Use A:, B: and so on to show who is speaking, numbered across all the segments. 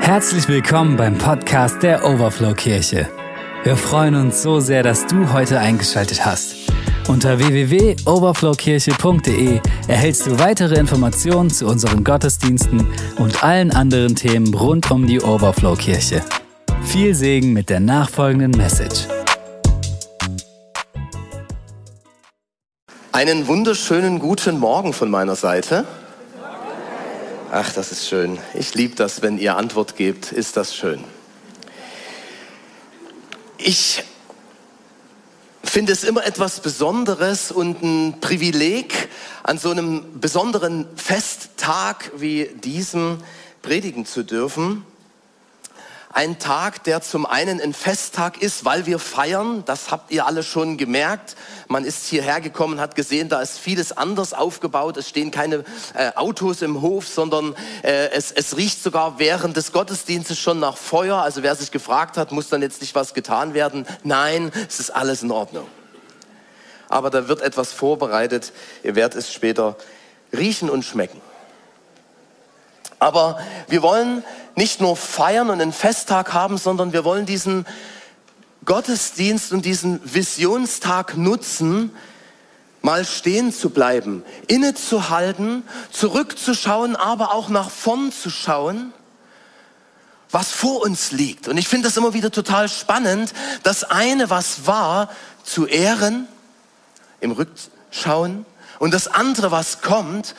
A: Herzlich willkommen beim Podcast der Overflow Kirche. Wir freuen uns so sehr, dass du heute eingeschaltet hast. Unter www.overflowkirche.de erhältst du weitere Informationen zu unseren Gottesdiensten und allen anderen Themen rund um die Overflow Kirche. Viel Segen mit der nachfolgenden Message.
B: Einen wunderschönen guten Morgen von meiner Seite. Ach, das ist schön. Ich liebe das, wenn ihr Antwort gebt. Ist das schön. Ich finde es immer etwas Besonderes und ein Privileg, an so einem besonderen Festtag wie diesem predigen zu dürfen. Ein Tag, der zum einen ein Festtag ist, weil wir feiern. Das habt ihr alle schon gemerkt. Man ist hierher gekommen, hat gesehen, da ist vieles anders aufgebaut. Es stehen keine äh, Autos im Hof, sondern äh, es, es riecht sogar während des Gottesdienstes schon nach Feuer. Also wer sich gefragt hat, muss dann jetzt nicht was getan werden. Nein, es ist alles in Ordnung. Aber da wird etwas vorbereitet. Ihr werdet es später riechen und schmecken. Aber wir wollen nicht nur feiern und einen Festtag haben, sondern wir wollen diesen Gottesdienst und diesen Visionstag nutzen, mal stehen zu bleiben, innezuhalten, zurückzuschauen, aber auch nach vorn zu schauen, was vor uns liegt. Und ich finde das immer wieder total spannend, das eine, was war, zu ehren, im Rückschauen, und das andere, was kommt,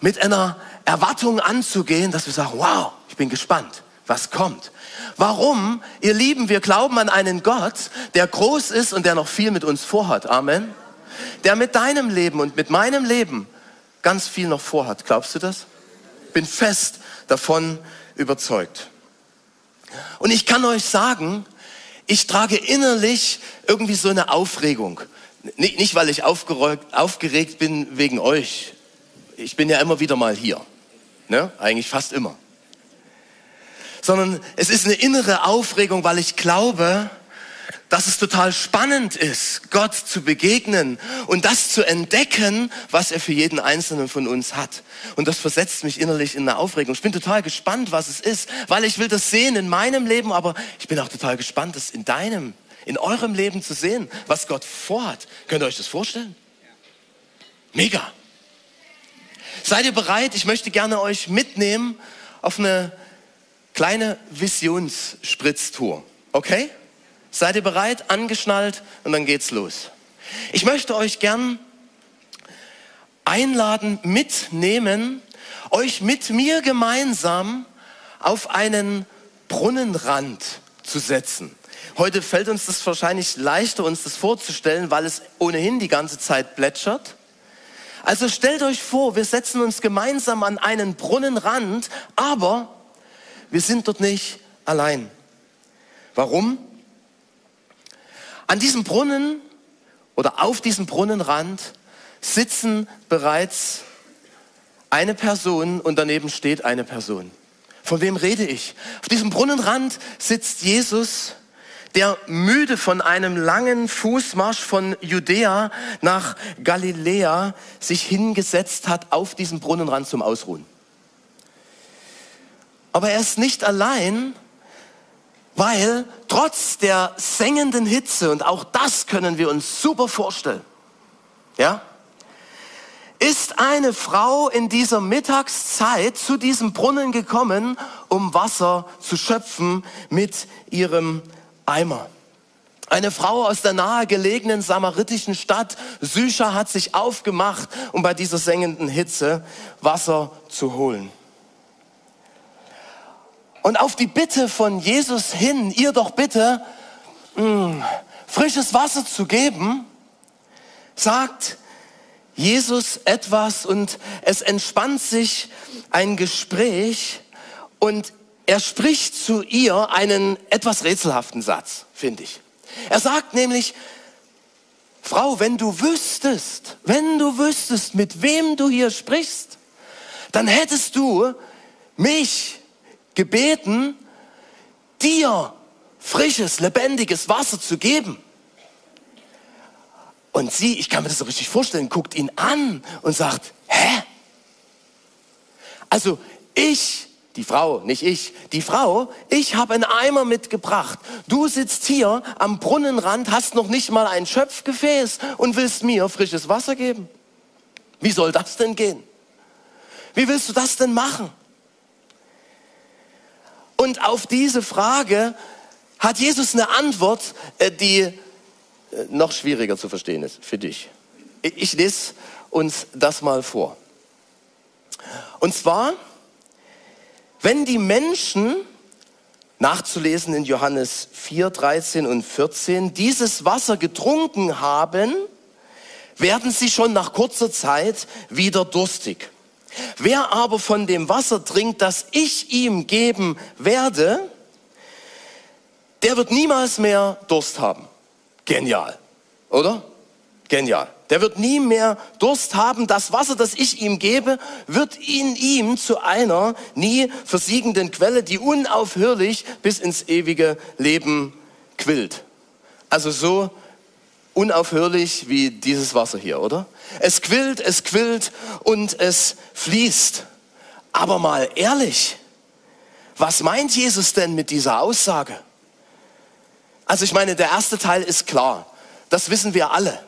B: mit einer Erwartung anzugehen, dass wir sagen, wow, ich bin gespannt, was kommt. Warum? Ihr Lieben, wir glauben an einen Gott, der groß ist und der noch viel mit uns vorhat. Amen. Der mit deinem Leben und mit meinem Leben ganz viel noch vorhat. Glaubst du das? Bin fest davon überzeugt. Und ich kann euch sagen, ich trage innerlich irgendwie so eine Aufregung. Nicht, weil ich aufgeregt bin wegen euch, ich bin ja immer wieder mal hier. Ne? Eigentlich fast immer. Sondern es ist eine innere Aufregung, weil ich glaube, dass es total spannend ist, Gott zu begegnen und das zu entdecken, was er für jeden Einzelnen von uns hat. Und das versetzt mich innerlich in eine Aufregung. Ich bin total gespannt, was es ist, weil ich will das sehen in meinem Leben, aber ich bin auch total gespannt, das in deinem, in eurem Leben zu sehen, was Gott vorhat. Könnt ihr euch das vorstellen? Mega. Seid ihr bereit? Ich möchte gerne euch mitnehmen auf eine kleine Visionsspritztour. Okay? Seid ihr bereit? Angeschnallt und dann geht's los. Ich möchte euch gern einladen, mitnehmen, euch mit mir gemeinsam auf einen Brunnenrand zu setzen. Heute fällt uns das wahrscheinlich leichter, uns das vorzustellen, weil es ohnehin die ganze Zeit plätschert. Also stellt euch vor, wir setzen uns gemeinsam an einen Brunnenrand, aber wir sind dort nicht allein. Warum? An diesem Brunnen oder auf diesem Brunnenrand sitzen bereits eine Person und daneben steht eine Person. Von wem rede ich? Auf diesem Brunnenrand sitzt Jesus der müde von einem langen Fußmarsch von Judäa nach Galiläa sich hingesetzt hat auf diesem Brunnenrand zum Ausruhen. Aber er ist nicht allein, weil trotz der sengenden Hitze, und auch das können wir uns super vorstellen, ja, ist eine Frau in dieser Mittagszeit zu diesem Brunnen gekommen, um Wasser zu schöpfen mit ihrem Eimer. Eine Frau aus der nahegelegenen samaritischen Stadt Sychar hat sich aufgemacht, um bei dieser sengenden Hitze Wasser zu holen. Und auf die Bitte von Jesus hin, ihr doch bitte mh, hm, frisches Wasser zu geben, sagt Jesus etwas und es entspannt sich ein Gespräch und er spricht zu ihr einen etwas rätselhaften Satz, finde ich. Er sagt nämlich, Frau, wenn du wüsstest, wenn du wüsstest, mit wem du hier sprichst, dann hättest du mich gebeten, dir frisches, lebendiges Wasser zu geben. Und sie, ich kann mir das so richtig vorstellen, guckt ihn an und sagt, hä? Also ich Die Frau, nicht ich. Die Frau, ich habe einen Eimer mitgebracht. Du sitzt hier am Brunnenrand, hast noch nicht mal ein Schöpfgefäß und willst mir frisches Wasser geben. Wie soll das denn gehen? Wie willst du das denn machen? Und auf diese Frage hat Jesus eine Antwort, äh, die äh, noch schwieriger zu verstehen ist für dich. Ich lese uns das mal vor. Und zwar, wenn die Menschen, nachzulesen in Johannes 4, 13 und 14, dieses Wasser getrunken haben, werden sie schon nach kurzer Zeit wieder durstig. Wer aber von dem Wasser trinkt, das ich ihm geben werde, der wird niemals mehr Durst haben. Genial, oder? Genial. Der wird nie mehr Durst haben. Das Wasser, das ich ihm gebe, wird in ihm zu einer nie versiegenden Quelle, die unaufhörlich bis ins ewige Leben quillt. Also so unaufhörlich wie dieses Wasser hier, oder? Es quillt, es quillt und es fließt. Aber mal ehrlich, was meint Jesus denn mit dieser Aussage? Also ich meine, der erste Teil ist klar. Das wissen wir alle.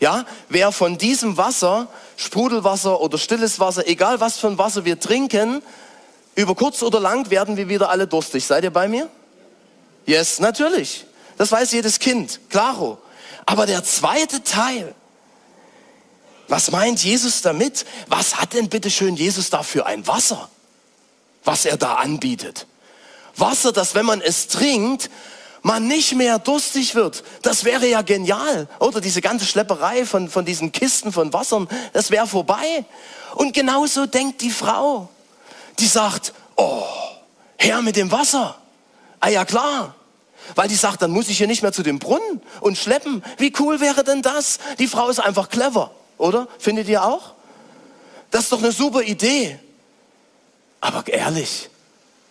B: Ja, wer von diesem Wasser, Sprudelwasser oder stilles Wasser, egal was für ein Wasser wir trinken, über kurz oder lang werden wir wieder alle durstig. Seid ihr bei mir? Yes, natürlich. Das weiß jedes Kind. Klaro. Aber der zweite Teil, was meint Jesus damit? Was hat denn bitte schön Jesus da für ein Wasser, was er da anbietet? Wasser, das, wenn man es trinkt, man nicht mehr durstig wird. Das wäre ja genial. Oder diese ganze Schlepperei von, von diesen Kisten von Wassern, das wäre vorbei. Und genauso denkt die Frau. Die sagt, oh, her mit dem Wasser. Ah ja klar. Weil die sagt, dann muss ich hier nicht mehr zu dem Brunnen und schleppen. Wie cool wäre denn das? Die Frau ist einfach clever, oder? Findet ihr auch? Das ist doch eine super Idee. Aber ehrlich,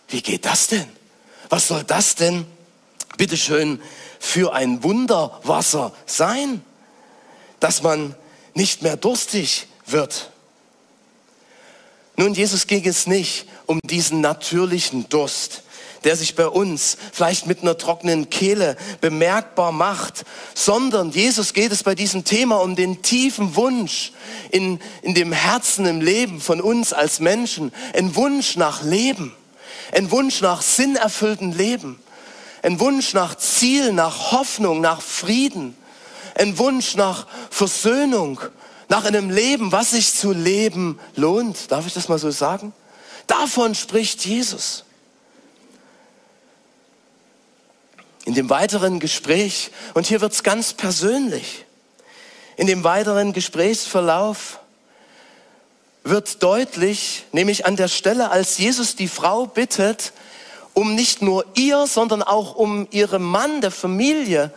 B: wie geht das denn? Was soll das denn, bitteschön, für ein Wunderwasser sein, dass man nicht mehr durstig wird? Nun, Jesus ging es nicht um diesen natürlichen Durst, der sich bei uns vielleicht mit einer trockenen Kehle bemerkbar macht, sondern Jesus geht es bei diesem Thema um den tiefen Wunsch in, in dem Herzen, im Leben von uns als Menschen, ein Wunsch nach Leben, ein Wunsch nach sinnerfüllten Leben, ein Wunsch nach Ziel, nach Hoffnung, nach Frieden, ein Wunsch nach Versöhnung, nach einem Leben, was sich zu leben lohnt. Darf ich das mal so sagen? Davon spricht Jesus. In dem weiteren Gespräch, und hier wird es ganz persönlich, in dem weiteren Gesprächsverlauf wird deutlich, nämlich an der Stelle, als Jesus die Frau bittet, um nicht nur ihr, sondern auch um ihrem Mann, der Familie,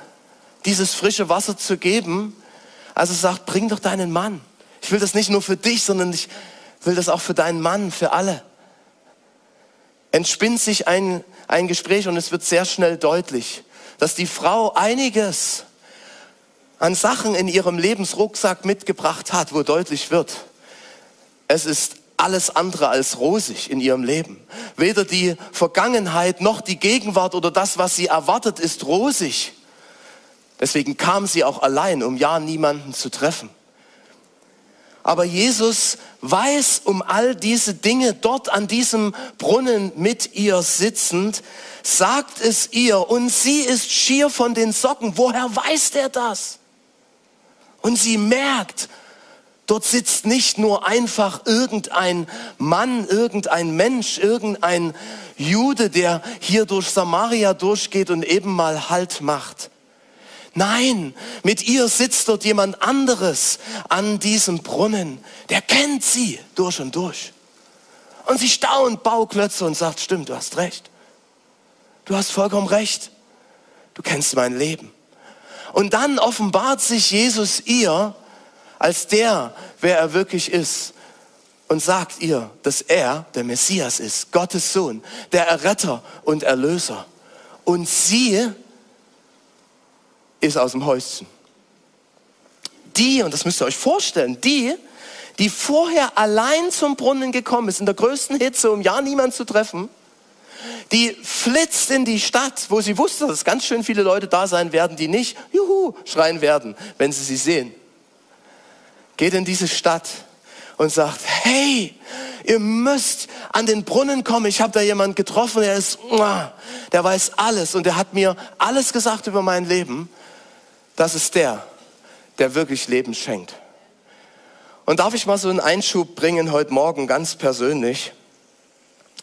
B: dieses frische Wasser zu geben. Also sagt, bring doch deinen Mann. Ich will das nicht nur für dich, sondern ich will das auch für deinen Mann, für alle. Entspinnt sich ein ein Gespräch und es wird sehr schnell deutlich, dass die Frau einiges an Sachen in ihrem Lebensrucksack mitgebracht hat, wo deutlich wird, es ist alles andere als rosig in ihrem Leben. Weder die Vergangenheit noch die Gegenwart oder das, was sie erwartet, ist rosig. Deswegen kam sie auch allein, um ja niemanden zu treffen. Aber Jesus weiß um all diese Dinge dort an diesem Brunnen mit ihr sitzend, sagt es ihr und sie ist schier von den Socken. Woher weiß der das? Und sie merkt, dort sitzt nicht nur einfach irgendein Mann, irgendein Mensch, irgendein Jude, der hier durch Samaria durchgeht und eben mal Halt macht Nein, mit ihr sitzt dort jemand anderes an diesem Brunnen. Der kennt sie durch und durch. Und sie staunt Bauklötze und sagt, stimmt, du hast recht. Du hast vollkommen recht. Du kennst mein Leben. Und dann offenbart sich Jesus ihr als der, wer er wirklich ist und sagt ihr, dass er der Messias ist, Gottes Sohn, der Erretter und Erlöser. Und sie ist aus dem Häuschen. Die, und das müsst ihr euch vorstellen, die, die vorher allein zum Brunnen gekommen ist, in der größten Hitze, um ja niemand zu treffen, die flitzt in die Stadt, wo sie wusste, dass ganz schön viele Leute da sein werden, die nicht Juhu schreien werden, wenn sie sie sehen. Geht in diese Stadt und sagt, hey, ihr müsst an den Brunnen kommen. Ich habe da jemand getroffen, der ist, der weiß alles und der hat mir alles gesagt über mein Leben. Das ist der, der wirklich Leben schenkt. Und darf ich mal so einen Einschub bringen heute Morgen ganz persönlich?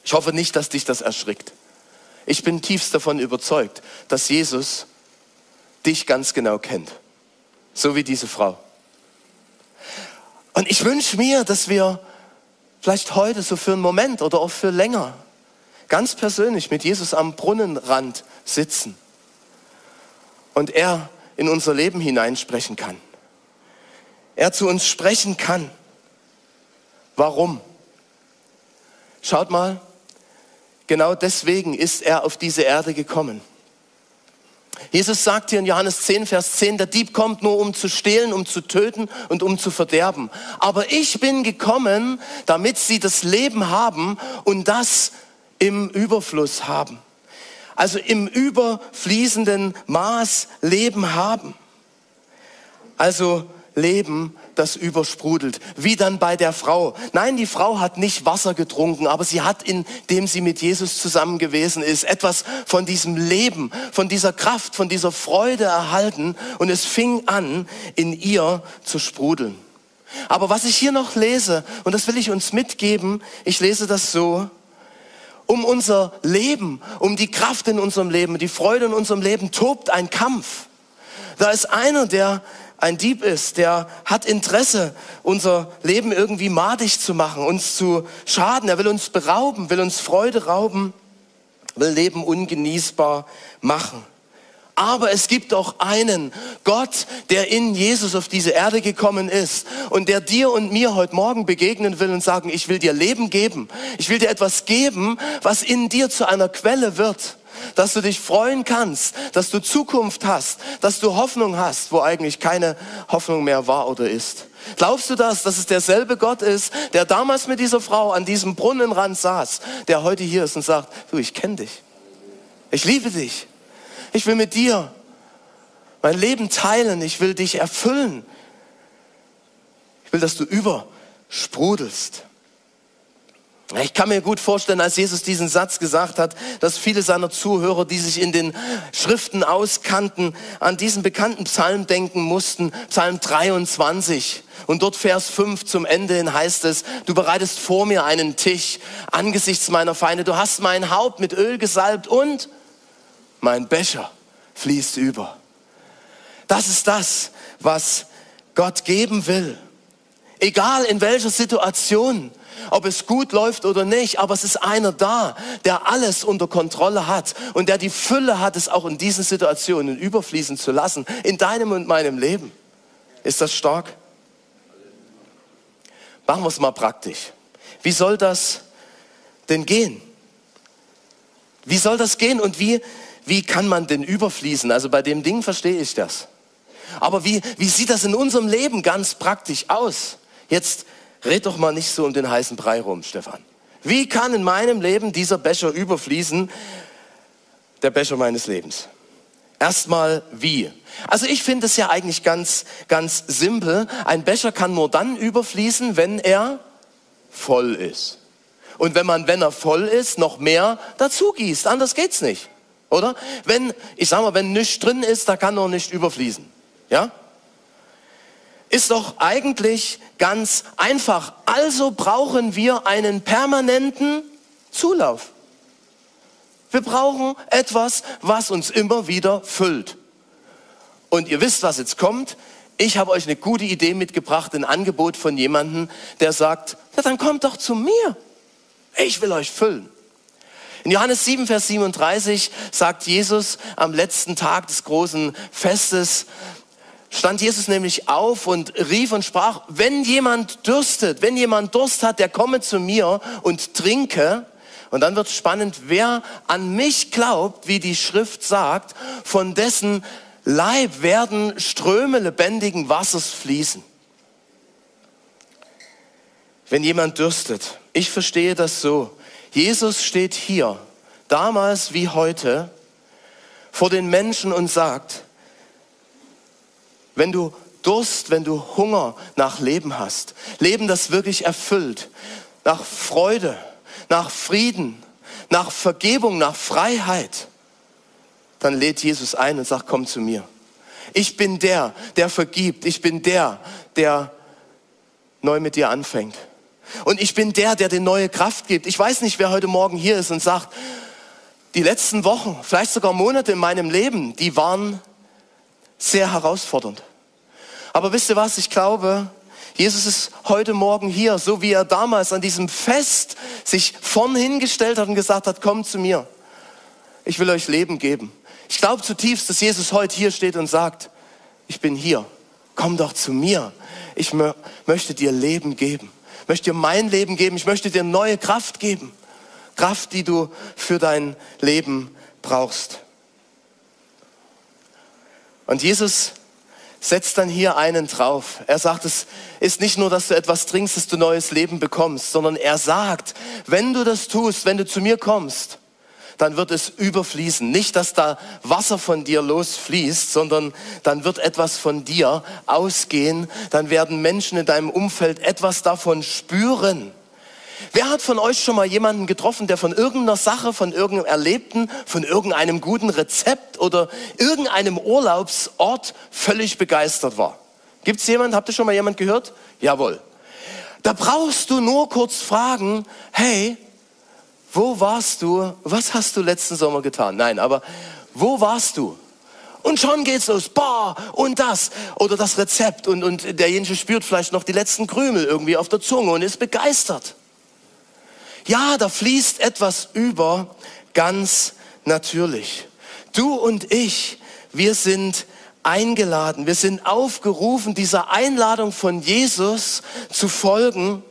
B: Ich hoffe nicht, dass dich das erschrickt. Ich bin tiefst davon überzeugt, dass Jesus dich ganz genau kennt. So wie diese Frau. Und ich wünsche mir, dass wir vielleicht heute so für einen Moment oder auch für länger ganz persönlich mit Jesus am Brunnenrand sitzen und er in unser Leben hineinsprechen kann. Er zu uns sprechen kann. Warum? Schaut mal, genau deswegen ist er auf diese Erde gekommen. Jesus sagt hier in Johannes 10, Vers 10, der Dieb kommt nur um zu stehlen, um zu töten und um zu verderben. Aber ich bin gekommen, damit sie das Leben haben und das im Überfluss haben. Also im überfließenden Maß Leben haben. Also Leben das übersprudelt. Wie dann bei der Frau. Nein, die Frau hat nicht Wasser getrunken, aber sie hat, indem sie mit Jesus zusammen gewesen ist, etwas von diesem Leben, von dieser Kraft, von dieser Freude erhalten und es fing an, in ihr zu sprudeln. Aber was ich hier noch lese, und das will ich uns mitgeben, ich lese das so, um unser Leben, um die Kraft in unserem Leben, die Freude in unserem Leben tobt ein Kampf. Da ist einer, der ein Dieb ist, der hat Interesse, unser Leben irgendwie madig zu machen, uns zu schaden. Er will uns berauben, will uns Freude rauben, will Leben ungenießbar machen. Aber es gibt auch einen Gott, der in Jesus auf diese Erde gekommen ist und der dir und mir heute Morgen begegnen will und sagen, ich will dir Leben geben. Ich will dir etwas geben, was in dir zu einer Quelle wird dass du dich freuen kannst, dass du Zukunft hast, dass du Hoffnung hast, wo eigentlich keine Hoffnung mehr war oder ist. Glaubst du das, dass es derselbe Gott ist, der damals mit dieser Frau an diesem Brunnenrand saß, der heute hier ist und sagt, du, ich kenne dich. Ich liebe dich. Ich will mit dir mein Leben teilen. Ich will dich erfüllen. Ich will, dass du übersprudelst. Ich kann mir gut vorstellen, als Jesus diesen Satz gesagt hat, dass viele seiner Zuhörer, die sich in den Schriften auskannten, an diesen bekannten Psalm denken mussten, Psalm 23. Und dort Vers 5 zum Ende hin heißt es, du bereitest vor mir einen Tisch angesichts meiner Feinde, du hast mein Haupt mit Öl gesalbt und mein Becher fließt über. Das ist das, was Gott geben will. Egal in welcher Situation, ob es gut läuft oder nicht, aber es ist einer da, der alles unter Kontrolle hat und der die Fülle hat, es auch in diesen Situationen überfließen zu lassen, in deinem und meinem Leben. Ist das stark? Machen wir es mal praktisch. Wie soll das denn gehen? Wie soll das gehen und wie, wie kann man denn überfließen? Also bei dem Ding verstehe ich das. Aber wie, wie sieht das in unserem Leben ganz praktisch aus? Jetzt red doch mal nicht so um den heißen Brei rum, Stefan. Wie kann in meinem Leben dieser Becher überfließen? Der Becher meines Lebens. Erstmal wie? Also ich finde es ja eigentlich ganz, ganz simpel. Ein Becher kann nur dann überfließen, wenn er voll ist. Und wenn man, wenn er voll ist, noch mehr dazu gießt. Anders geht's nicht. Oder? Wenn, ich sag mal, wenn nichts drin ist, da kann noch nicht überfließen. Ja? Ist doch eigentlich ganz einfach. Also brauchen wir einen permanenten Zulauf. Wir brauchen etwas, was uns immer wieder füllt. Und ihr wisst, was jetzt kommt. Ich habe euch eine gute Idee mitgebracht, ein Angebot von jemandem, der sagt, ja, dann kommt doch zu mir. Ich will euch füllen. In Johannes 7, Vers 37 sagt Jesus am letzten Tag des großen Festes, stand Jesus nämlich auf und rief und sprach, wenn jemand dürstet, wenn jemand Durst hat, der komme zu mir und trinke. Und dann wird spannend, wer an mich glaubt, wie die Schrift sagt, von dessen Leib werden Ströme lebendigen Wassers fließen. wenn jemand dürstet. Ich verstehe das so. Jesus steht hier, damals wie heute, vor den Menschen und sagt, wenn du Durst, wenn du Hunger nach Leben hast, Leben, das wirklich erfüllt, nach Freude, nach Frieden, nach Vergebung, nach Freiheit, dann lädt Jesus ein und sagt, komm zu mir. Ich bin der, der vergibt. Ich bin der, der neu mit dir anfängt. Und ich bin der, der dir neue Kraft gibt. Ich weiß nicht, wer heute Morgen hier ist und sagt, die letzten Wochen, vielleicht sogar Monate in meinem Leben, die waren sehr herausfordernd. Aber wisst ihr was, ich glaube, Jesus ist heute Morgen hier, so wie er damals an diesem Fest sich vorn hingestellt hat und gesagt hat, kommt zu mir. Ich will euch Leben geben. Ich glaube zutiefst, dass Jesus heute hier steht und sagt, ich bin hier. Komm doch zu mir. Ich möchte dir Leben geben möchte dir mein Leben geben, ich möchte dir neue Kraft geben. Kraft, die du für dein Leben brauchst. Und Jesus setzt dann hier einen drauf. Er sagt, es ist nicht nur, dass du etwas trinkst, dass du neues Leben bekommst, sondern er sagt, wenn du das tust, wenn du zu mir kommst, dann wird es überfließen. Nicht, dass da Wasser von dir losfließt, sondern dann wird etwas von dir ausgehen. Dann werden Menschen in deinem Umfeld etwas davon spüren. Wer hat von euch schon mal jemanden getroffen, der von irgendeiner Sache, von irgendeinem Erlebten, von irgendeinem guten Rezept oder irgendeinem Urlaubsort völlig begeistert war? Gibt es jemanden? Habt ihr schon mal jemand gehört? Jawohl. Da brauchst du nur kurz fragen, hey, wo warst du? Was hast du letzten Sommer getan? Nein, aber wo warst du? Und schon geht's los. Boah, und das. Oder das Rezept. Und, und derjenige spürt vielleicht noch die letzten Krümel irgendwie auf der Zunge und ist begeistert. Ja, da fließt etwas über, ganz natürlich. Du und ich, wir sind eingeladen, wir sind aufgerufen, dieser Einladung von Jesus zu folgen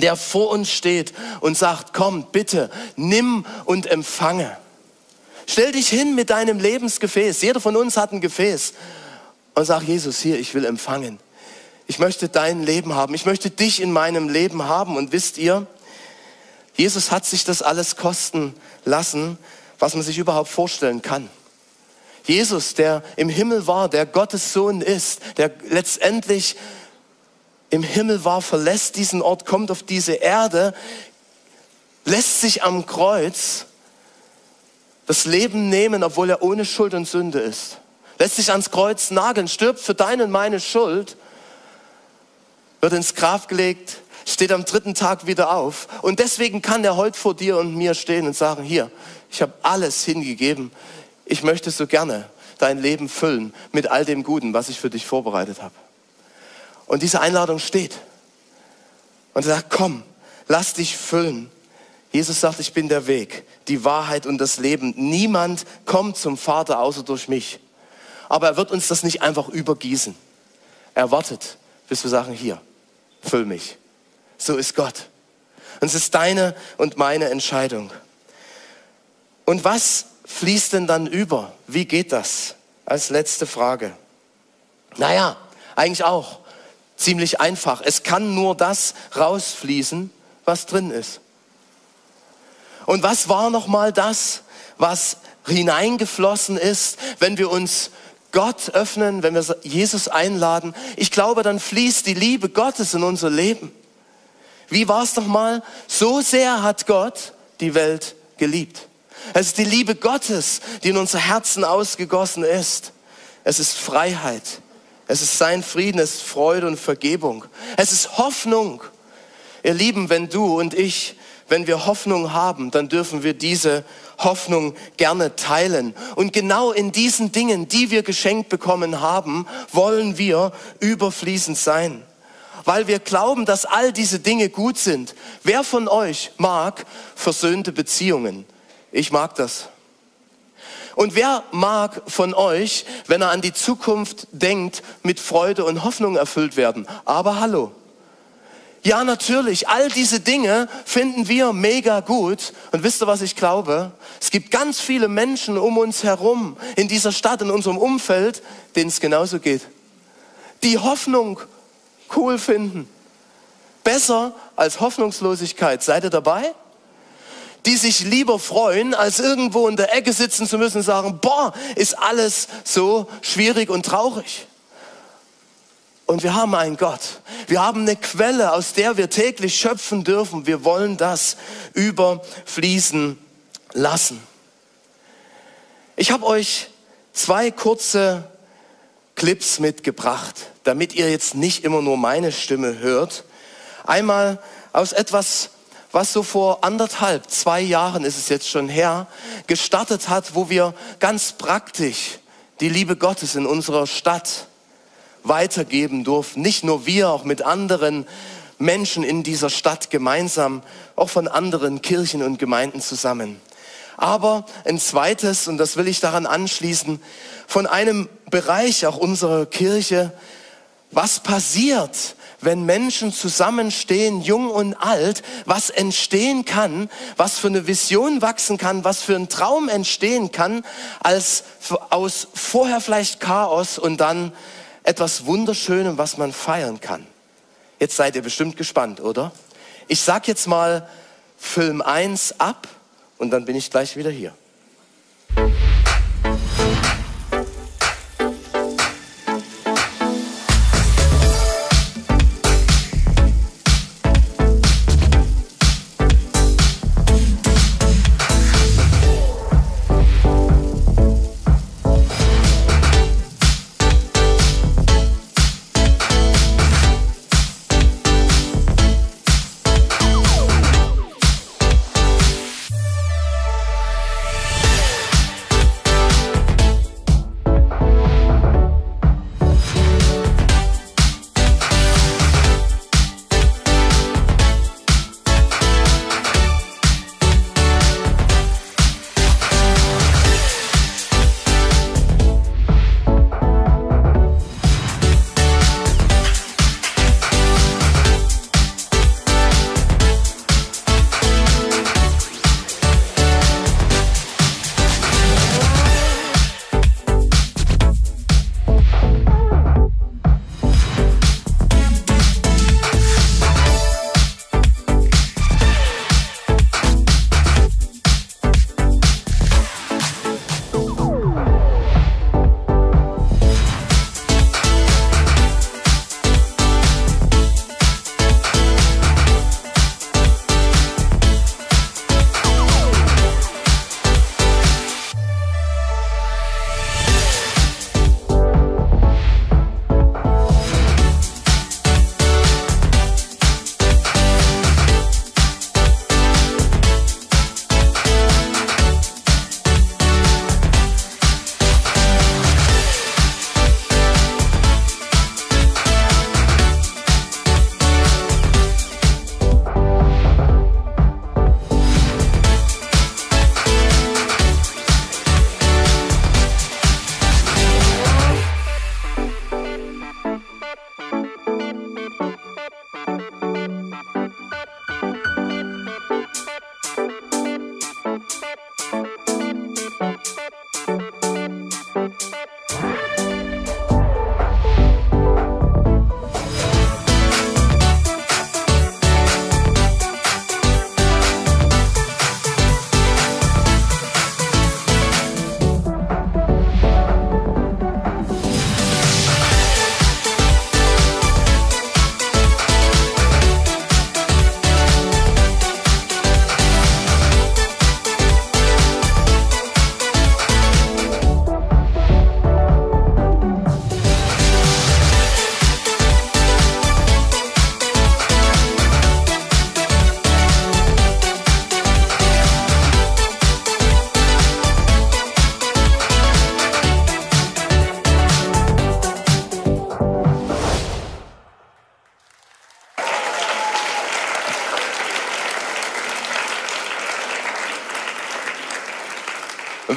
B: der vor uns steht und sagt, komm, bitte, nimm und empfange. Stell dich hin mit deinem Lebensgefäß. Jeder von uns hat ein Gefäß. Und sag, Jesus, hier, ich will empfangen. Ich möchte dein Leben haben. Ich möchte dich in meinem Leben haben. Und wisst ihr, Jesus hat sich das alles kosten lassen, was man sich überhaupt vorstellen kann. Jesus, der im Himmel war, der Gottes Sohn ist, der letztendlich im Himmel war, verlässt diesen Ort, kommt auf diese Erde, lässt sich am Kreuz das Leben nehmen, obwohl er ohne Schuld und Sünde ist. Lässt sich ans Kreuz nageln, stirbt für deine und meine Schuld, wird ins Grab gelegt, steht am dritten Tag wieder auf. Und deswegen kann er heute vor dir und mir stehen und sagen, hier, ich habe alles hingegeben. Ich möchte so gerne dein Leben füllen mit all dem Guten, was ich für dich vorbereitet habe. Und diese Einladung steht. Und er sagt, komm, lass dich füllen. Jesus sagt, ich bin der Weg, die Wahrheit und das Leben. Niemand kommt zum Vater außer durch mich. Aber er wird uns das nicht einfach übergießen. Er wartet, bis wir sagen, hier, füll mich. So ist Gott. Und es ist deine und meine Entscheidung. Und was fließt denn dann über? Wie geht das? Als letzte Frage. Naja, eigentlich auch ziemlich einfach. Es kann nur das rausfließen, was drin ist. Und was war noch mal das, was hineingeflossen ist, wenn wir uns Gott öffnen, wenn wir Jesus einladen? Ich glaube, dann fließt die Liebe Gottes in unser Leben. Wie war es noch mal? So sehr hat Gott die Welt geliebt. Es ist die Liebe Gottes, die in unser Herzen ausgegossen ist. Es ist Freiheit. Es ist sein Frieden, es ist Freude und Vergebung. Es ist Hoffnung. Ihr Lieben, wenn du und ich, wenn wir Hoffnung haben, dann dürfen wir diese Hoffnung gerne teilen. Und genau in diesen Dingen, die wir geschenkt bekommen haben, wollen wir überfließend sein. Weil wir glauben, dass all diese Dinge gut sind. Wer von euch mag versöhnte Beziehungen? Ich mag das. Und wer mag von euch, wenn er an die Zukunft denkt, mit Freude und Hoffnung erfüllt werden? Aber hallo. Ja, natürlich, all diese Dinge finden wir mega gut. Und wisst ihr, was ich glaube? Es gibt ganz viele Menschen um uns herum, in dieser Stadt, in unserem Umfeld, denen es genauso geht. Die Hoffnung cool finden. besser als Hoffnungslosigkeit. Seid ihr dabei? Die sich lieber freuen, als irgendwo in der Ecke sitzen zu müssen und sagen, boah, ist alles so schwierig und traurig. Und wir haben einen Gott. Wir haben eine Quelle, aus der wir täglich schöpfen dürfen. Wir wollen das überfließen lassen. Ich habe euch zwei kurze Clips mitgebracht, damit ihr jetzt nicht immer nur meine Stimme hört. Einmal aus etwas, was so vor anderthalb, zwei Jahren ist es jetzt schon her, gestartet hat, wo wir ganz praktisch die Liebe Gottes in unserer Stadt weitergeben durften. Nicht nur wir, auch mit anderen Menschen in dieser Stadt gemeinsam, auch von anderen Kirchen und Gemeinden zusammen. Aber ein zweites, und das will ich daran anschließen, von einem Bereich auch unserer Kirche, was passiert, wenn Menschen zusammenstehen, jung und alt, was entstehen kann, was für eine Vision wachsen kann, was für ein Traum entstehen kann, als aus vorher vielleicht Chaos und dann etwas Wunderschönem, was man feiern kann. Jetzt seid ihr bestimmt gespannt, oder? Ich sag jetzt mal Film 1 ab und dann bin ich gleich wieder hier.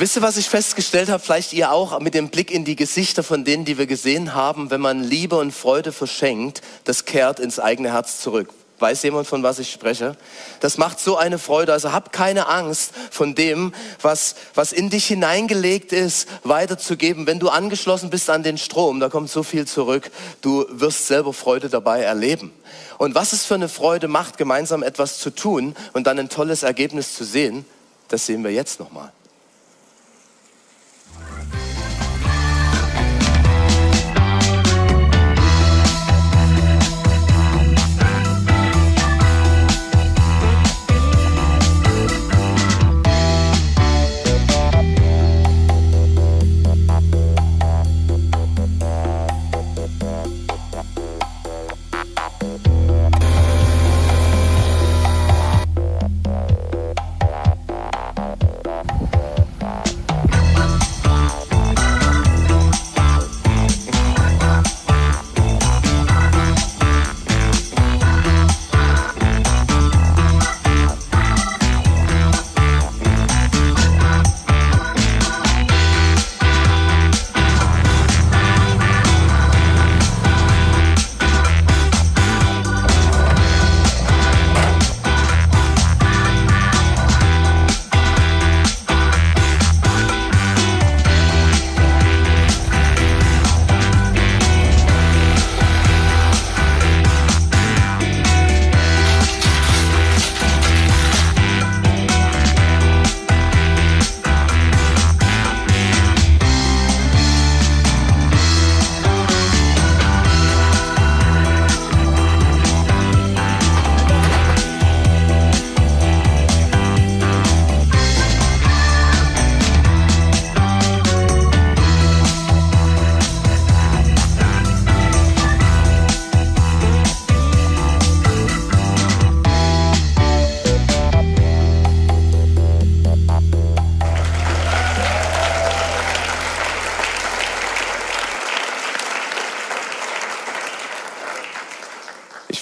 B: Wisst ihr, was ich festgestellt habe? Vielleicht ihr auch mit dem Blick in die Gesichter von denen, die wir gesehen haben. Wenn man Liebe und Freude verschenkt, das kehrt ins eigene Herz zurück. Weiß jemand, von was ich spreche? Das macht so eine Freude. Also hab keine Angst von dem, was, was in dich hineingelegt ist, weiterzugeben. Wenn du angeschlossen bist an den Strom, da kommt so viel zurück. Du wirst selber Freude dabei erleben. Und was es für eine Freude macht, gemeinsam etwas zu tun und dann ein tolles Ergebnis zu sehen, das sehen wir jetzt nochmal.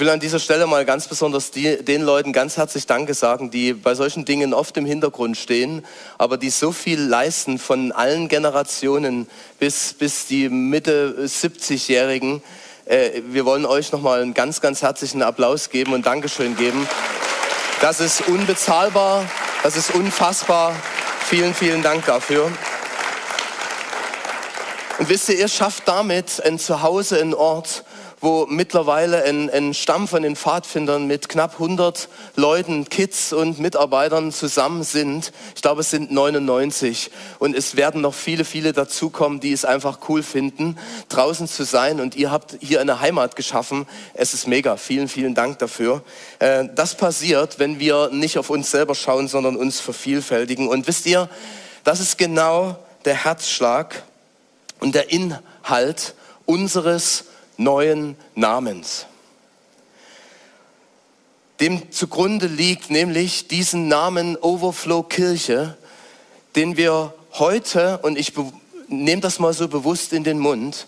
B: Will an dieser Stelle mal ganz besonders die, den Leuten ganz herzlich Danke sagen, die bei solchen Dingen oft im Hintergrund stehen, aber die so viel leisten von allen Generationen bis, bis die Mitte 70-Jährigen. Äh, wir wollen euch nochmal einen ganz, ganz herzlichen Applaus geben und Dankeschön geben. Das ist unbezahlbar, das ist unfassbar. Vielen, vielen Dank dafür. Und wisst ihr, ihr schafft damit ein Zuhause, einen Ort, wo mittlerweile ein, ein Stamm von den Pfadfindern mit knapp 100 Leuten, Kids und Mitarbeitern zusammen sind. Ich glaube, es sind 99 und es werden noch viele, viele dazukommen, die es einfach cool finden, draußen zu sein und ihr habt hier eine Heimat geschaffen. Es ist mega. Vielen, vielen Dank dafür. Äh, das passiert, wenn wir nicht auf uns selber schauen, sondern uns vervielfältigen. Und wisst ihr, das ist genau der Herzschlag und der Inhalt unseres neuen Namens. Dem zugrunde liegt nämlich diesen Namen Overflow Kirche, den wir heute, und ich nehme das mal so bewusst in den Mund,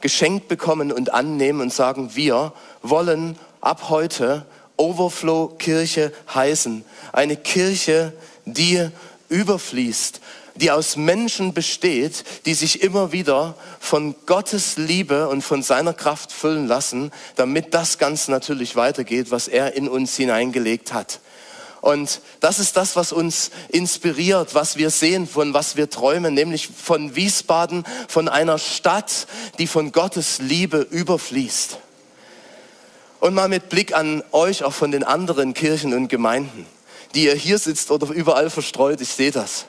B: geschenkt bekommen und annehmen und sagen, wir wollen ab heute Overflow Kirche heißen. Eine Kirche, die überfließt, die aus Menschen besteht, die sich immer wieder von Gottes Liebe und von seiner Kraft füllen lassen, damit das ganz natürlich weitergeht, was er in uns hineingelegt hat. Und das ist das, was uns inspiriert, was wir sehen, von was wir träumen, nämlich von Wiesbaden, von einer Stadt, die von Gottes Liebe überfließt. Und mal mit Blick an euch, auch von den anderen Kirchen und Gemeinden, die ihr hier sitzt oder überall verstreut, ich sehe das.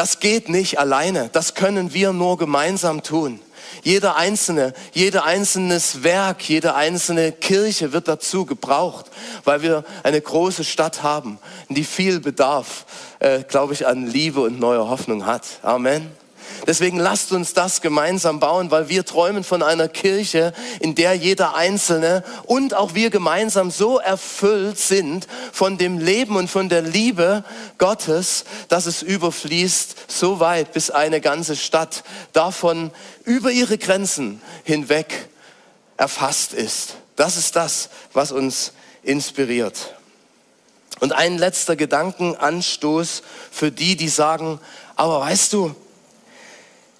B: Das geht nicht alleine. Das können wir nur gemeinsam tun. Jeder einzelne, jeder einzelnes Werk, jede einzelne Kirche wird dazu gebraucht, weil wir eine große Stadt haben, die viel Bedarf, äh, glaube ich, an Liebe und neuer Hoffnung hat. Amen. Deswegen lasst uns das gemeinsam bauen, weil wir träumen von einer Kirche, in der jeder Einzelne und auch wir gemeinsam so erfüllt sind von dem Leben und von der Liebe Gottes, dass es überfließt so weit, bis eine ganze Stadt davon über ihre Grenzen hinweg erfasst ist. Das ist das, was uns inspiriert. Und ein letzter Gedankenanstoß für die, die sagen, aber weißt du,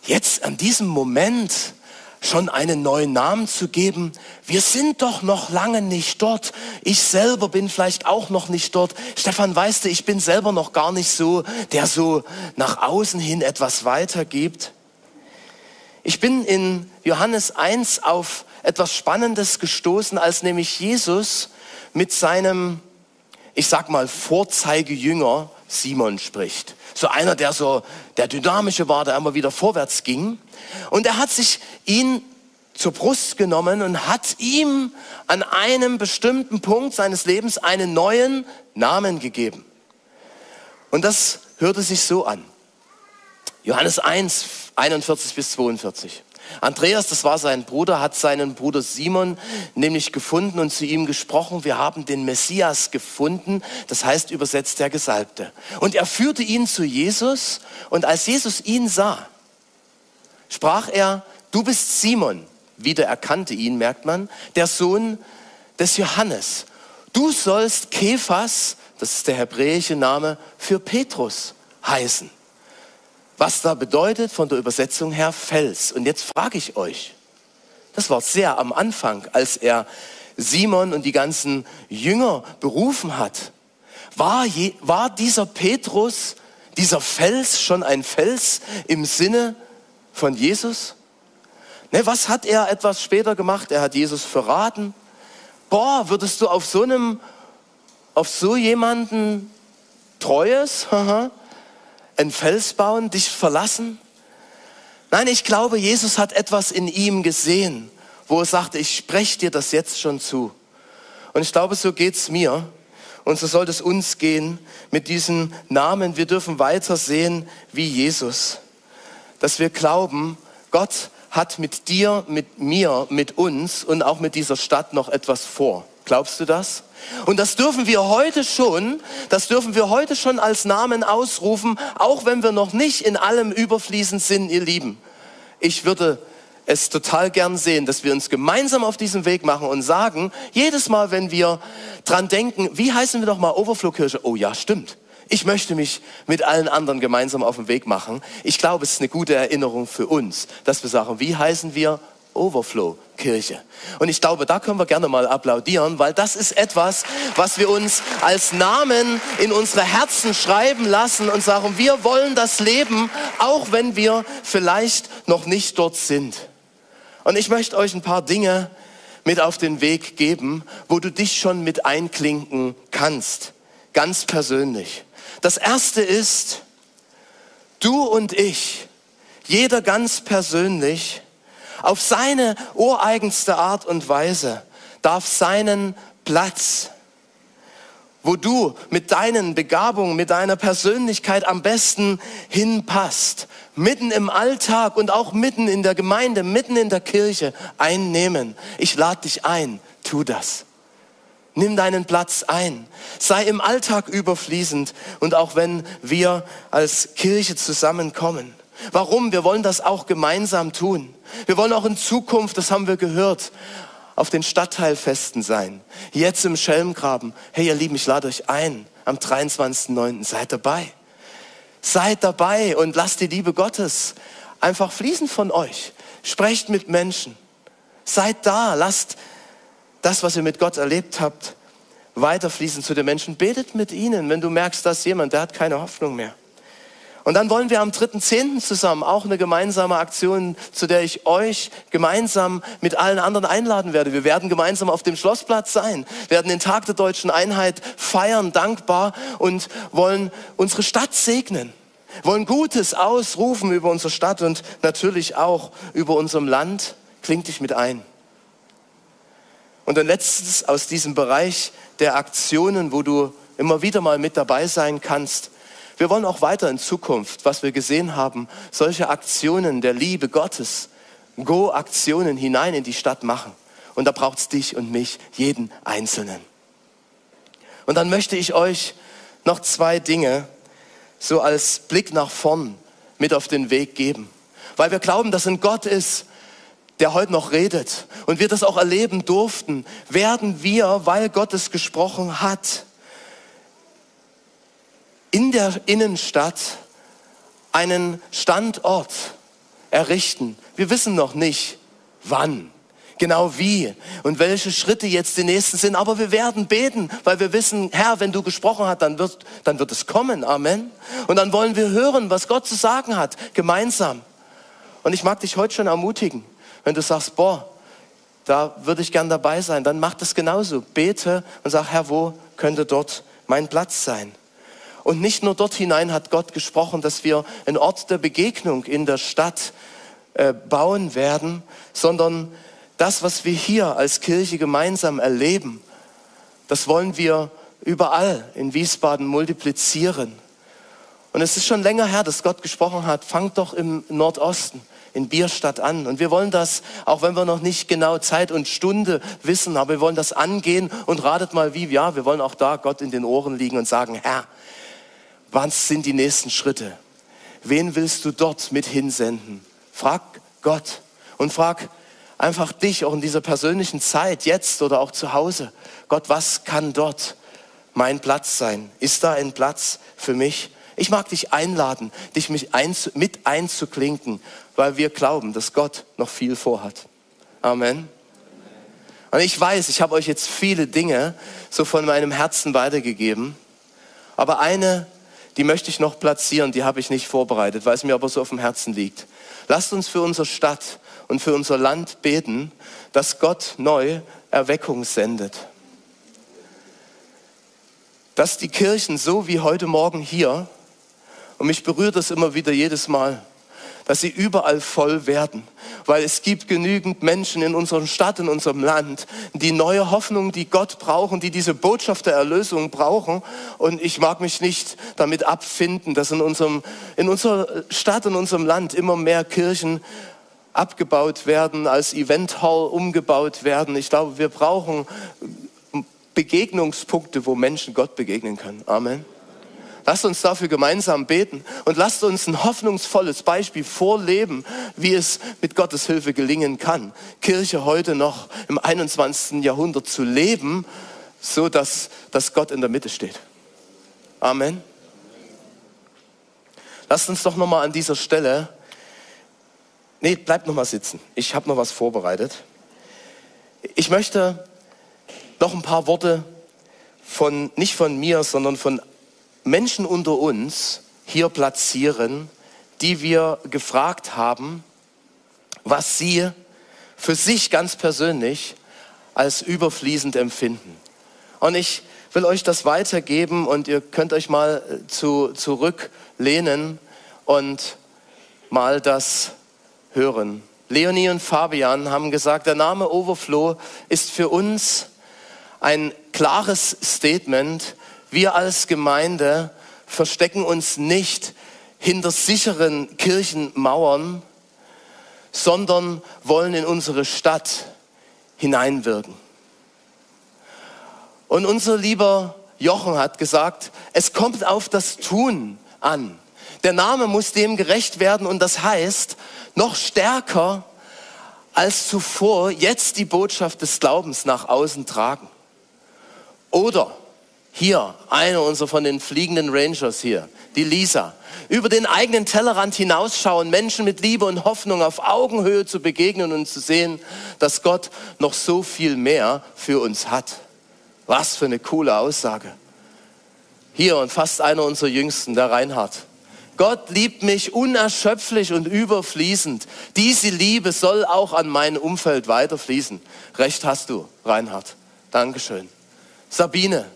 B: jetzt an diesem Moment schon einen neuen Namen zu geben. Wir sind doch noch lange nicht dort. Ich selber bin vielleicht auch noch nicht dort. Stefan, weißt du, ich bin selber noch gar nicht so, der so nach außen hin etwas weitergibt. Ich bin in Johannes 1 auf etwas Spannendes gestoßen, als nämlich Jesus mit seinem, ich sag mal, Vorzeigejünger Simon spricht. So einer, der so der dynamische war, der immer wieder vorwärts ging. Und er hat sich ihn zur Brust genommen und hat ihm an einem bestimmten Punkt seines Lebens einen neuen Namen gegeben. Und das hörte sich so an. Johannes 1, 41 bis 42. Andreas, das war sein Bruder, hat seinen Bruder Simon nämlich gefunden und zu ihm gesprochen. Wir haben den Messias gefunden, das heißt übersetzt der Gesalbte. Und er führte ihn zu Jesus und als Jesus ihn sah, sprach er, du bist Simon, wieder erkannte ihn, merkt man, der Sohn des Johannes. Du sollst Kephas, das ist der hebräische Name für Petrus, heißen. Was da bedeutet von der Übersetzung her Fels. Und jetzt frage ich euch, das war sehr am Anfang, als er Simon und die ganzen Jünger berufen hat. War, je, war dieser Petrus, dieser Fels schon ein Fels im Sinne von Jesus? Ne, was hat er etwas später gemacht? Er hat Jesus verraten. Boah, würdest du auf so einem, auf so jemanden Treues, ein Fels bauen, dich verlassen? Nein, ich glaube, Jesus hat etwas in ihm gesehen, wo er sagte, ich spreche dir das jetzt schon zu. Und ich glaube, so geht's mir. Und so soll es uns gehen mit diesen Namen. Wir dürfen weiter sehen wie Jesus. Dass wir glauben, Gott hat mit dir, mit mir, mit uns und auch mit dieser Stadt noch etwas vor. Glaubst du das? Und das dürfen wir heute schon, das dürfen wir heute schon als Namen ausrufen, auch wenn wir noch nicht in allem überfließend sind, ihr Lieben. Ich würde es total gern sehen, dass wir uns gemeinsam auf diesen Weg machen und sagen, jedes Mal, wenn wir dran denken, wie heißen wir doch mal Overflow-Kirche? Oh ja, stimmt. Ich möchte mich mit allen anderen gemeinsam auf den Weg machen. Ich glaube, es ist eine gute Erinnerung für uns, dass wir sagen, wie heißen wir Overflow Kirche. Und ich glaube, da können wir gerne mal applaudieren, weil das ist etwas, was wir uns als Namen in unsere Herzen schreiben lassen und sagen, wir wollen das leben, auch wenn wir vielleicht noch nicht dort sind. Und ich möchte euch ein paar Dinge mit auf den Weg geben, wo du dich schon mit einklinken kannst, ganz persönlich. Das erste ist, du und ich, jeder ganz persönlich, auf seine ureigenste Art und Weise darf seinen Platz, wo du mit deinen Begabungen, mit deiner Persönlichkeit am besten hinpasst, mitten im Alltag und auch mitten in der Gemeinde, mitten in der Kirche einnehmen. Ich lade dich ein, tu das. Nimm deinen Platz ein. Sei im Alltag überfließend und auch wenn wir als Kirche zusammenkommen. Warum? Wir wollen das auch gemeinsam tun. Wir wollen auch in Zukunft, das haben wir gehört, auf den Stadtteilfesten sein. Jetzt im Schelmgraben. Hey ihr Lieben, ich lade euch ein. Am 23.09. Seid dabei. Seid dabei und lasst die Liebe Gottes einfach fließen von euch. Sprecht mit Menschen. Seid da. Lasst das, was ihr mit Gott erlebt habt, weiterfließen zu den Menschen. Betet mit ihnen, wenn du merkst, dass jemand, der hat keine Hoffnung mehr. Und dann wollen wir am 3.10. zusammen auch eine gemeinsame Aktion, zu der ich euch gemeinsam mit allen anderen einladen werde. Wir werden gemeinsam auf dem Schlossplatz sein, werden den Tag der deutschen Einheit feiern, dankbar und wollen unsere Stadt segnen, wollen Gutes ausrufen über unsere Stadt und natürlich auch über unserem Land. Klingt dich mit ein. Und dann letztes aus diesem Bereich der Aktionen, wo du immer wieder mal mit dabei sein kannst, wir wollen auch weiter in Zukunft, was wir gesehen haben, solche Aktionen der Liebe Gottes, Go-Aktionen hinein in die Stadt machen. Und da braucht es dich und mich, jeden Einzelnen. Und dann möchte ich euch noch zwei Dinge so als Blick nach vorn mit auf den Weg geben. Weil wir glauben, dass ein Gott ist, der heute noch redet und wir das auch erleben durften, werden wir, weil Gott es gesprochen hat, in der Innenstadt einen Standort errichten. Wir wissen noch nicht, wann, genau wie und welche Schritte jetzt die nächsten sind. Aber wir werden beten, weil wir wissen, Herr, wenn du gesprochen hast, dann wird, dann wird es kommen. Amen. Und dann wollen wir hören, was Gott zu sagen hat, gemeinsam. Und ich mag dich heute schon ermutigen, wenn du sagst, boah, da würde ich gern dabei sein, dann mach das genauso. Bete und sag, Herr, wo könnte dort mein Platz sein? Und nicht nur dort hinein hat Gott gesprochen, dass wir einen Ort der Begegnung in der Stadt äh, bauen werden, sondern das, was wir hier als Kirche gemeinsam erleben, das wollen wir überall in Wiesbaden multiplizieren. Und es ist schon länger her, dass Gott gesprochen hat, fangt doch im Nordosten, in Bierstadt an. Und wir wollen das, auch wenn wir noch nicht genau Zeit und Stunde wissen, aber wir wollen das angehen und ratet mal wie, ja, wir wollen auch da Gott in den Ohren liegen und sagen, Herr, was sind die nächsten Schritte? Wen willst du dort mit hinsenden? Frag Gott und frag einfach dich auch in dieser persönlichen Zeit, jetzt oder auch zu Hause. Gott, was kann dort mein Platz sein? Ist da ein Platz für mich? Ich mag dich einladen, dich mit einzuklinken, weil wir glauben, dass Gott noch viel vorhat. Amen. Und ich weiß, ich habe euch jetzt viele Dinge so von meinem Herzen weitergegeben, aber eine die möchte ich noch platzieren, die habe ich nicht vorbereitet, weil es mir aber so auf dem Herzen liegt. Lasst uns für unsere Stadt und für unser Land beten, dass Gott neu Erweckung sendet. Dass die Kirchen so wie heute Morgen hier, und mich berührt das immer wieder jedes Mal, dass sie überall voll werden. Weil es gibt genügend Menschen in unserer Stadt, in unserem Land, die neue Hoffnung, die Gott brauchen, die diese Botschaft der Erlösung brauchen. Und ich mag mich nicht damit abfinden, dass in, unserem, in unserer Stadt, in unserem Land immer mehr Kirchen abgebaut werden, als Eventhall umgebaut werden. Ich glaube, wir brauchen Begegnungspunkte, wo Menschen Gott begegnen können. Amen. Lasst uns dafür gemeinsam beten und lasst uns ein hoffnungsvolles Beispiel vorleben, wie es mit Gottes Hilfe gelingen kann, Kirche heute noch im 21. Jahrhundert zu leben, so dass, dass Gott in der Mitte steht. Amen. Lasst uns doch nochmal an dieser Stelle, nee, bleibt nochmal sitzen. Ich habe noch was vorbereitet. Ich möchte noch ein paar Worte von, nicht von mir, sondern von Menschen unter uns hier platzieren, die wir gefragt haben, was sie für sich ganz persönlich als überfließend empfinden. Und ich will euch das weitergeben und ihr könnt euch mal äh, zu, zurücklehnen und mal das hören. Leonie und Fabian haben gesagt, der Name Overflow ist für uns ein klares Statement, wir als Gemeinde verstecken uns nicht hinter sicheren Kirchenmauern, sondern wollen in unsere Stadt hineinwirken. Und unser lieber Jochen hat gesagt, es kommt auf das Tun an. Der Name muss dem gerecht werden und das heißt, noch stärker als zuvor jetzt die Botschaft des Glaubens nach außen tragen. Oder hier, eine unserer von den fliegenden Rangers hier, die Lisa. Über den eigenen Tellerrand hinausschauen, Menschen mit Liebe und Hoffnung auf Augenhöhe zu begegnen und zu sehen, dass Gott noch so viel mehr für uns hat. Was für eine coole Aussage. Hier und fast einer unserer Jüngsten, der Reinhard. Gott liebt mich unerschöpflich und überfließend. Diese Liebe soll auch an mein Umfeld weiterfließen. Recht hast du, Reinhard. Dankeschön. Sabine,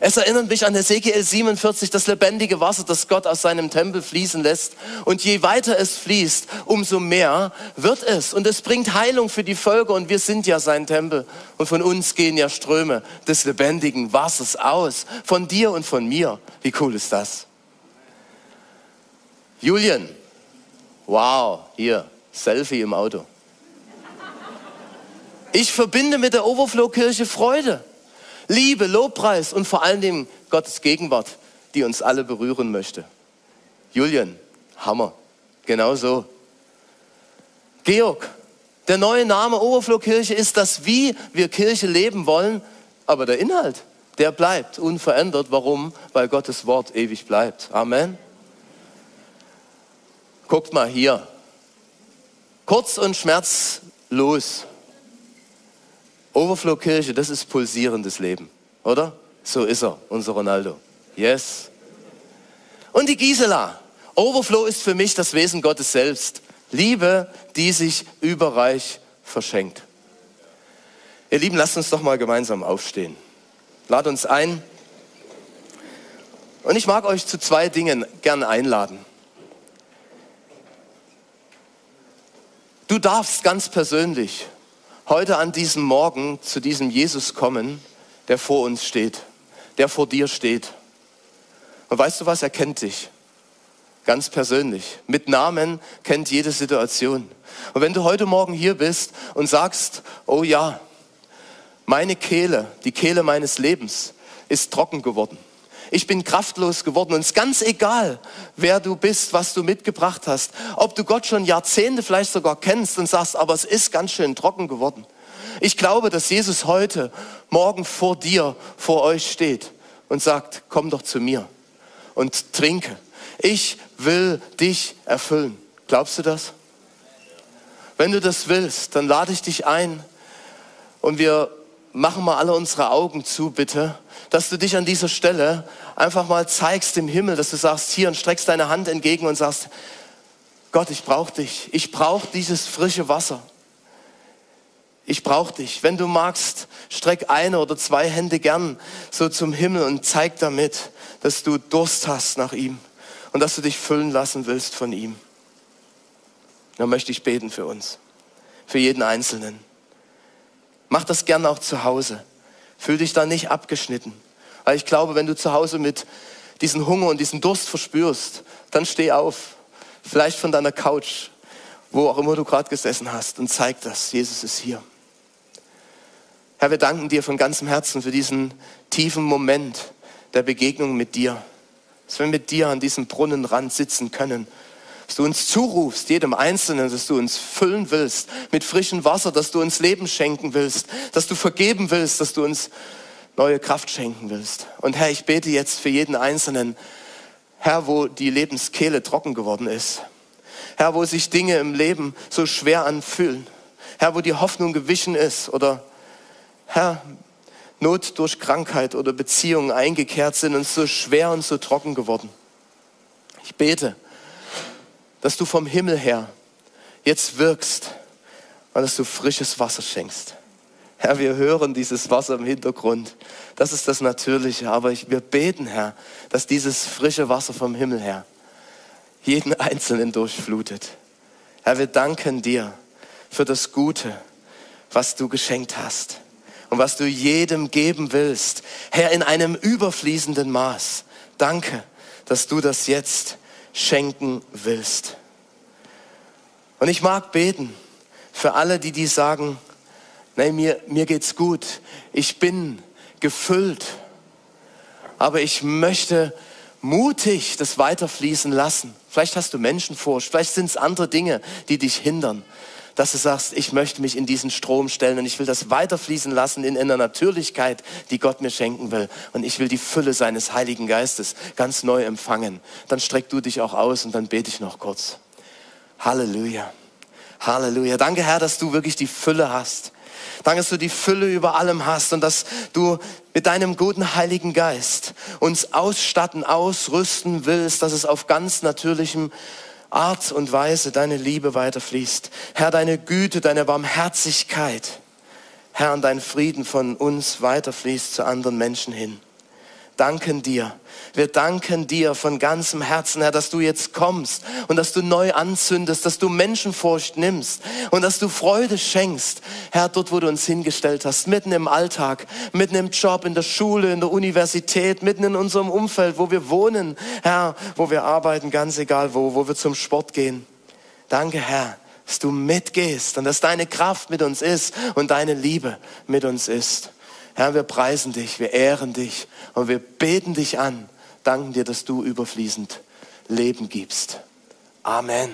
B: es erinnert mich an Ezekiel 47, das lebendige Wasser, das Gott aus seinem Tempel fließen lässt. Und je weiter es fließt, umso mehr wird es. Und es bringt Heilung für die Völker. Und wir sind ja sein Tempel. Und von uns gehen ja Ströme des lebendigen Wassers aus. Von dir und von mir. Wie cool ist das? Julian. Wow, hier, Selfie im Auto. Ich verbinde mit der Overflow-Kirche Freude. Liebe, Lobpreis und vor allen Dingen Gottes Gegenwart, die uns alle berühren möchte. Julian, Hammer. Genau so. Georg, der neue Name Oberfloh-Kirche ist das, wie wir Kirche leben wollen, aber der Inhalt, der bleibt unverändert. Warum? Weil Gottes Wort ewig bleibt. Amen. Guckt mal hier. Kurz und schmerz los. Overflow Kirche, das ist pulsierendes Leben, oder? So ist er, unser Ronaldo. Yes. Und die Gisela. Overflow ist für mich das Wesen Gottes selbst. Liebe, die sich überreich verschenkt. Ihr Lieben, lasst uns doch mal gemeinsam aufstehen. Lad uns ein. Und ich mag euch zu zwei Dingen gern einladen. Du darfst ganz persönlich heute an diesem Morgen zu diesem Jesus kommen, der vor uns steht, der vor dir steht. Und weißt du was, er kennt dich. Ganz persönlich. Mit Namen kennt jede Situation. Und wenn du heute Morgen hier bist und sagst, oh ja, meine Kehle, die Kehle meines Lebens ist trocken geworden. Ich bin kraftlos geworden und es ist ganz egal, wer du bist, was du mitgebracht hast. Ob du Gott schon Jahrzehnte vielleicht sogar kennst und sagst, aber es ist ganz schön trocken geworden. Ich glaube, dass Jesus heute Morgen vor dir, vor euch steht und sagt, komm doch zu mir und trinke. Ich will dich erfüllen. Glaubst du das? Wenn du das willst, dann lade ich dich ein und wir machen mal alle unsere Augen zu, bitte, dass du dich an dieser Stelle einfach mal zeigst im Himmel, dass du sagst hier und streckst deine Hand entgegen und sagst, Gott, ich brauche dich. Ich brauche dieses frische Wasser. Ich brauche dich. Wenn du magst, streck eine oder zwei Hände gern so zum Himmel und zeig damit, dass du Durst hast nach ihm und dass du dich füllen lassen willst von ihm. Dann möchte ich beten für uns, für jeden Einzelnen. Mach das gern auch zu Hause. Fühl dich da nicht abgeschnitten. Weil ich glaube, wenn du zu Hause mit diesen Hunger und diesen Durst verspürst, dann steh auf. Vielleicht von deiner Couch, wo auch immer du gerade gesessen hast und zeig das. Jesus ist hier. Herr, wir danken dir von ganzem Herzen für diesen tiefen Moment der Begegnung mit dir. Dass wir mit dir an diesem Brunnenrand sitzen können dass du uns zurufst, jedem Einzelnen, dass du uns füllen willst mit frischem Wasser, dass du uns Leben schenken willst, dass du vergeben willst, dass du uns neue Kraft schenken willst. Und Herr, ich bete jetzt für jeden Einzelnen, Herr, wo die Lebenskehle trocken geworden ist. Herr, wo sich Dinge im Leben so schwer anfühlen. Herr, wo die Hoffnung gewichen ist oder Herr, Not durch Krankheit oder Beziehungen eingekehrt sind und so schwer und so trocken geworden. Ich bete, dass du vom Himmel her jetzt wirkst und dass du frisches Wasser schenkst. Herr, wir hören dieses Wasser im Hintergrund. Das ist das Natürliche. Aber ich, wir beten, Herr, dass dieses frische Wasser vom Himmel her jeden Einzelnen durchflutet. Herr, wir danken dir für das Gute, was du geschenkt hast und was du jedem geben willst. Herr, in einem überfließenden Maß. Danke, dass du das jetzt schenken willst. Und ich mag beten für alle, die die sagen, nein, mir, mir geht's gut, ich bin gefüllt, aber ich möchte mutig das weiterfließen lassen. Vielleicht hast du Menschenfurcht, vielleicht sind es andere Dinge, die dich hindern dass du sagst, ich möchte mich in diesen Strom stellen und ich will das weiterfließen lassen in einer Natürlichkeit, die Gott mir schenken will. Und ich will die Fülle seines Heiligen Geistes ganz neu empfangen. Dann streck du dich auch aus und dann bete ich noch kurz. Halleluja. Halleluja. Danke, Herr, dass du wirklich die Fülle hast. Danke, dass du die Fülle über allem hast und dass du mit deinem guten Heiligen Geist uns ausstatten, ausrüsten willst, dass es auf ganz natürlichem Art und Weise deine Liebe weiterfließt. Herr, deine Güte, deine Barmherzigkeit, Herr, und dein Frieden von uns weiterfließt zu anderen Menschen hin danken dir. Wir danken dir von ganzem Herzen, Herr, dass du jetzt kommst und dass du neu anzündest, dass du Menschenfurcht nimmst und dass du Freude schenkst. Herr, dort, wo du uns hingestellt hast, mitten im Alltag, mitten im Job, in der Schule, in der Universität, mitten in unserem Umfeld, wo wir wohnen, Herr, wo wir arbeiten, ganz egal wo, wo wir zum Sport gehen. Danke, Herr, dass du mitgehst und dass deine Kraft mit uns ist und deine Liebe mit uns ist. Herr, wir preisen dich, wir ehren dich und wir beten dich an, danken dir, dass du überfließend Leben gibst. Amen.